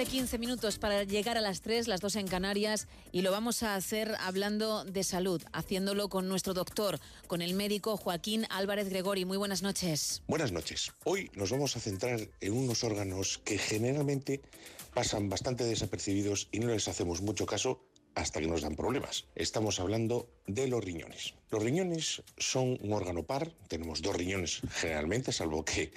de 15 minutos para llegar a las 3, las 2 en Canarias, y lo vamos a hacer hablando de salud, haciéndolo con nuestro doctor, con el médico Joaquín Álvarez Gregori. Muy buenas noches. Buenas noches. Hoy nos vamos a centrar en unos órganos que generalmente pasan bastante desapercibidos y no les hacemos mucho caso hasta que nos dan problemas. Estamos hablando de los riñones. Los riñones son un órgano par, tenemos dos riñones generalmente, salvo que,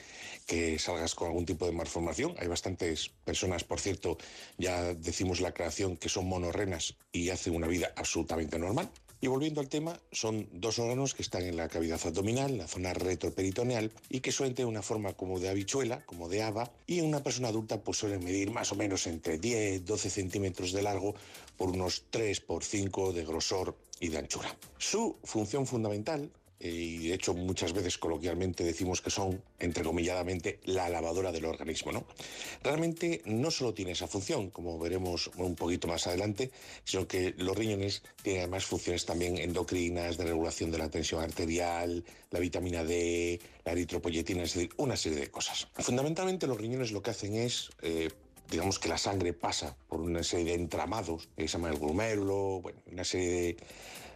que salgas con algún tipo de malformación. Hay bastantes personas, por cierto, ya decimos la aclaración que son monorrenas y hacen una vida absolutamente normal. Y volviendo al tema, son dos órganos que están en la cavidad abdominal, la zona retroperitoneal, y que suelen tener una forma como de habichuela, como de haba, y en una persona adulta pues suelen medir más o menos entre 10, 12 centímetros de largo por unos 3 por 5 de grosor y de anchura. Su función fundamental y de hecho muchas veces coloquialmente decimos que son, entrecomilladamente, la lavadora del organismo. ¿no? Realmente no solo tiene esa función, como veremos un poquito más adelante, sino que los riñones tienen además funciones también endocrinas, de regulación de la tensión arterial, la vitamina D, la eritropoyetina, es decir, una serie de cosas. Fundamentalmente los riñones lo que hacen es... Eh, digamos que la sangre pasa por una serie de entramados, que se llama el glomérulo, una serie de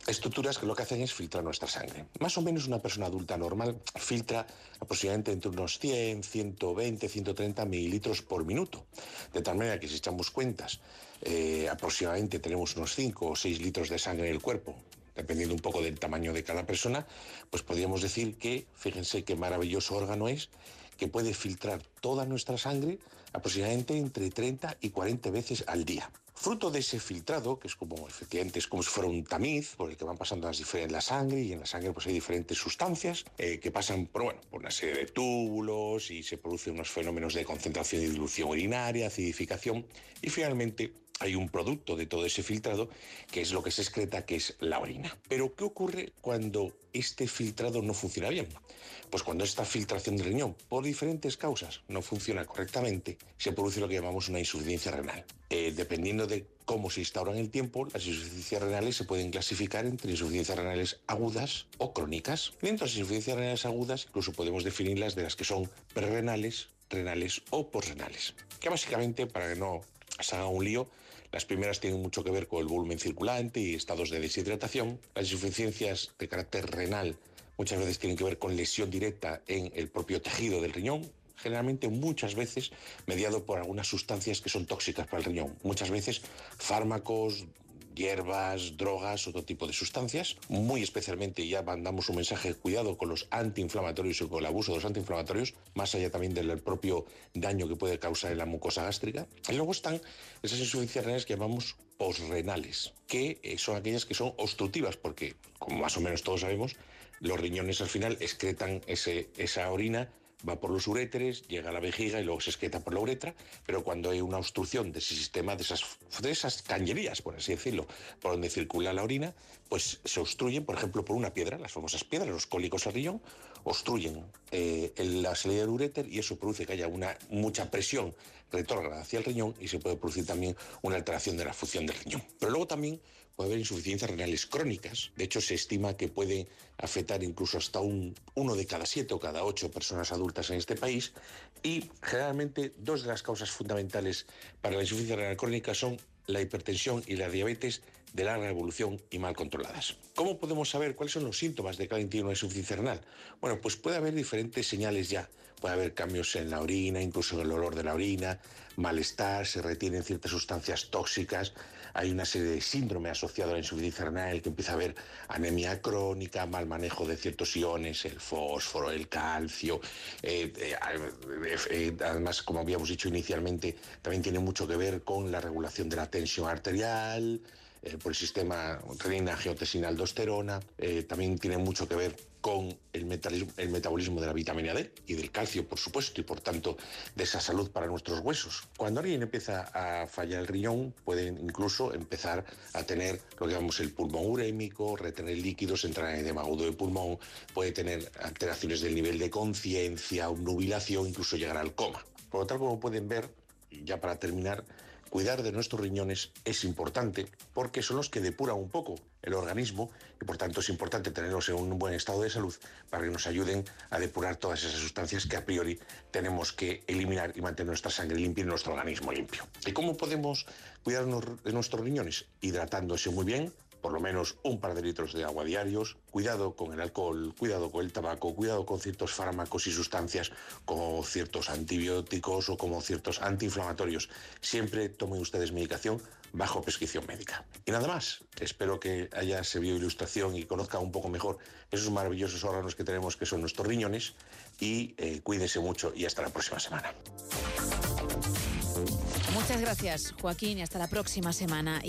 estructuras que lo que hacen es filtrar nuestra sangre. Más o menos una persona adulta normal filtra aproximadamente entre unos 100, 120, 130 mililitros por minuto. De tal manera que si echamos cuentas, eh, aproximadamente tenemos unos 5 o 6 litros de sangre en el cuerpo dependiendo un poco del tamaño de cada persona, pues podríamos decir que, fíjense qué maravilloso órgano es, que puede filtrar toda nuestra sangre aproximadamente entre 30 y 40 veces al día. Fruto de ese filtrado, que es como efectivamente es como si fuera un tamiz por el que van pasando las diferentes la sangre y en la sangre pues hay diferentes sustancias eh, que pasan por bueno por una serie de túbulos y se producen unos fenómenos de concentración y dilución urinaria, acidificación y finalmente hay un producto de todo ese filtrado que es lo que se excreta, que es la orina. Pero ¿qué ocurre cuando este filtrado no funciona bien? Pues cuando esta filtración del riñón, por diferentes causas, no funciona correctamente, se produce lo que llamamos una insuficiencia renal. Eh, dependiendo de cómo se instaura en el tiempo, las insuficiencias renales se pueden clasificar entre insuficiencias renales agudas o crónicas. Dentro de las insuficiencias renales agudas, incluso podemos definirlas de las que son prerenales, renales o posrenales. Que básicamente, para que no se haga un lío. Las primeras tienen mucho que ver con el volumen circulante y estados de deshidratación. Las insuficiencias de carácter renal muchas veces tienen que ver con lesión directa en el propio tejido del riñón, generalmente muchas veces mediado por algunas sustancias que son tóxicas para el riñón. Muchas veces fármacos, hierbas, drogas, otro tipo de sustancias. Muy especialmente ya mandamos un mensaje de cuidado con los antiinflamatorios y con el abuso de los antiinflamatorios, más allá también del propio daño que puede causar en la mucosa gástrica. Y luego están esas insuficiencias renales que llamamos posrenales, que eh, son aquellas que son obstructivas, porque como más o menos todos sabemos, los riñones al final excretan ese, esa orina va por los uréteres, llega a la vejiga y luego se excreta por la uretra, pero cuando hay una obstrucción de ese sistema, de esas, de esas cañerías, por así decirlo, por donde circula la orina, pues se obstruyen, por ejemplo, por una piedra, las famosas piedras, los cólicos al riñón, obstruyen eh, la salida del uréter y eso produce que haya una mucha presión retrógrada hacia el riñón y se puede producir también una alteración de la función del riñón. Pero luego también puede haber insuficiencias renales crónicas. De hecho, se estima que puede afectar incluso hasta un, uno de cada siete o cada ocho personas adultas en este país. Y generalmente dos de las causas fundamentales para la insuficiencia renal crónica son la hipertensión y la diabetes de larga evolución y mal controladas. ¿Cómo podemos saber cuáles son los síntomas de que alguien tiene una insuficiencia renal? Bueno, pues puede haber diferentes señales ya. Puede haber cambios en la orina, incluso en el olor de la orina, malestar, se retienen ciertas sustancias tóxicas, hay una serie de síndrome asociado a la insuficiencia renal que empieza a haber anemia crónica, mal manejo de ciertos iones, el fósforo, el calcio. Eh, eh, eh, además, como habíamos dicho inicialmente, también tiene mucho que ver con la regulación de la tensión arterial, eh, por el sistema renina, angiotensina, aldosterona. Eh, también tiene mucho que ver con el, metabolismo de la vitamina D y del calcio, por supuesto, y por tanto de esa salud para nuestros huesos. Cuando alguien empieza a fallar el riñón, puede incluso empezar a tener lo que llamamos el pulmón urémico, retener líquidos, entrar en edema agudo de pulmón, puede tener alteraciones del nivel de conciencia, obnubilación, incluso llegar al coma. Por lo tanto, como pueden ver, ya para terminar, Cuidar de nuestros riñones es importante porque son los que depuran un poco el organismo y por tanto es importante tenerlos en un buen estado de salud para que nos ayuden a depurar todas esas sustancias que a priori tenemos que eliminar y mantener nuestra sangre limpia y nuestro organismo limpio. ¿Y cómo podemos cuidarnos de nuestros riñones? Hidratándose muy bien, por lo menos un par de litros de agua diarios, cuidado con el alcohol, cuidado con el tabaco, cuidado con ciertos fármacos y sustancias como ciertos antibióticos o como ciertos antiinflamatorios. Siempre tomen ustedes medicación bajo prescripción médica. Y nada más, espero que haya servido ilustración y conozca un poco mejor esos maravillosos órganos que tenemos que son nuestros riñones y eh, cuídense mucho y hasta la próxima semana. Muchas gracias, Joaquín, y hasta la próxima semana.